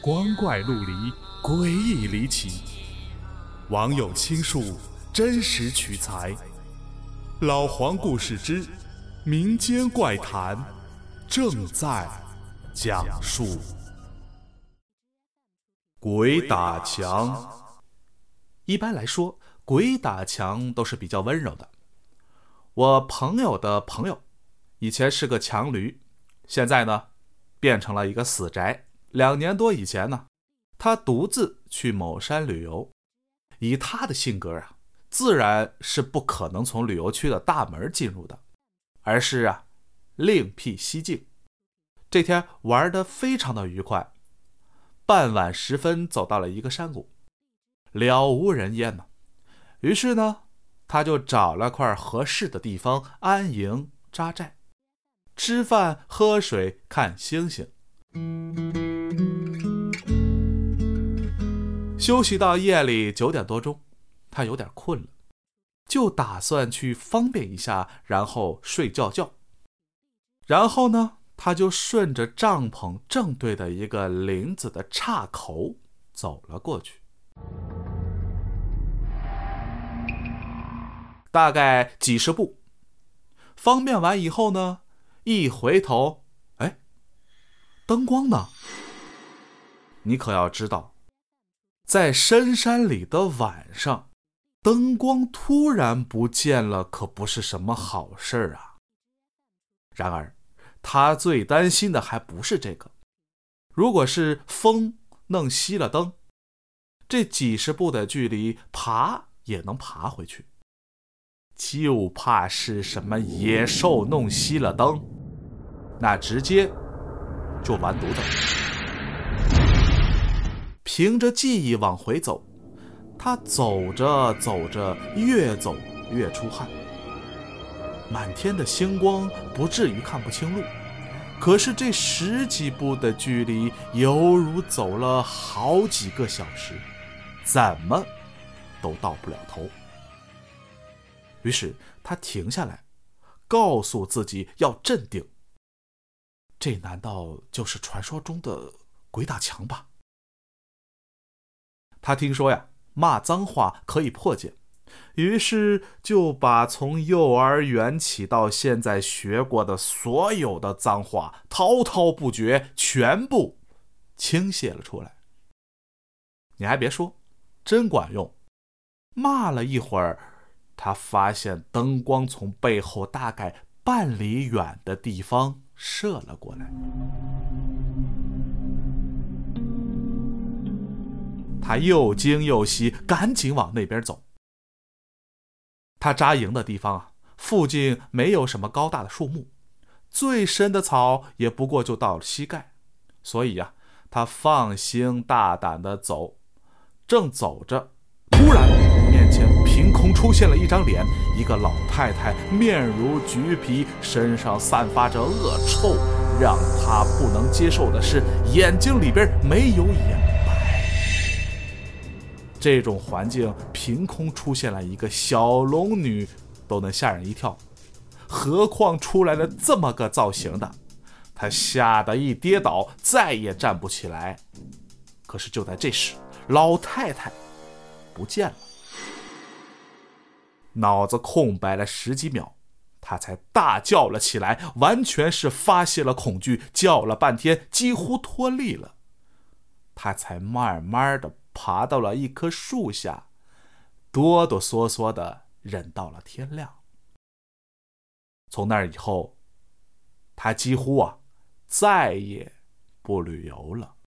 光怪陆离，诡异离奇。网友倾述，真实取材。老黄故事之民间怪谈正在讲述。鬼打墙。一般来说，鬼打墙都是比较温柔的。我朋友的朋友，以前是个强驴，现在呢，变成了一个死宅。两年多以前呢，他独自去某山旅游，以他的性格啊，自然是不可能从旅游区的大门进入的，而是啊，另辟蹊径。这天玩的非常的愉快，傍晚时分走到了一个山谷，了无人烟呢，于是呢，他就找了块合适的地方安营扎寨，吃饭喝水看星星。休息到夜里九点多钟，他有点困了，就打算去方便一下，然后睡觉觉。然后呢，他就顺着帐篷正对的一个林子的岔口走了过去。大概几十步，方便完以后呢，一回头，哎，灯光呢？你可要知道。在深山里的晚上，灯光突然不见了，可不是什么好事儿啊。然而，他最担心的还不是这个。如果是风弄熄了灯，这几十步的距离爬也能爬回去，就怕是什么野兽弄熄了灯，那直接就完犊子了。凭着记忆往回走，他走着走着，越走越出汗。满天的星光不至于看不清路，可是这十几步的距离，犹如走了好几个小时，怎么都到不了头。于是他停下来，告诉自己要镇定。这难道就是传说中的鬼打墙吧？他听说呀，骂脏话可以破戒，于是就把从幼儿园起到现在学过的所有的脏话滔滔不绝，全部倾泻了出来。你还别说，真管用。骂了一会儿，他发现灯光从背后大概半里远的地方射了过来。他又惊又喜，赶紧往那边走。他扎营的地方啊，附近没有什么高大的树木，最深的草也不过就到了膝盖，所以呀，他放心大胆的走。正走着，突然面前凭空出现了一张脸，一个老太太，面如橘皮，身上散发着恶臭。让他不能接受的是，眼睛里边没有眼。这种环境凭空出现了一个小龙女，都能吓人一跳，何况出来了这么个造型的，他吓得一跌倒，再也站不起来。可是就在这时，老太太不见了，脑子空白了十几秒，他才大叫了起来，完全是发泄了恐惧，叫了半天几乎脱力了，他才慢慢的。爬到了一棵树下，哆哆嗦嗦的忍到了天亮。从那以后，他几乎啊再也不旅游了。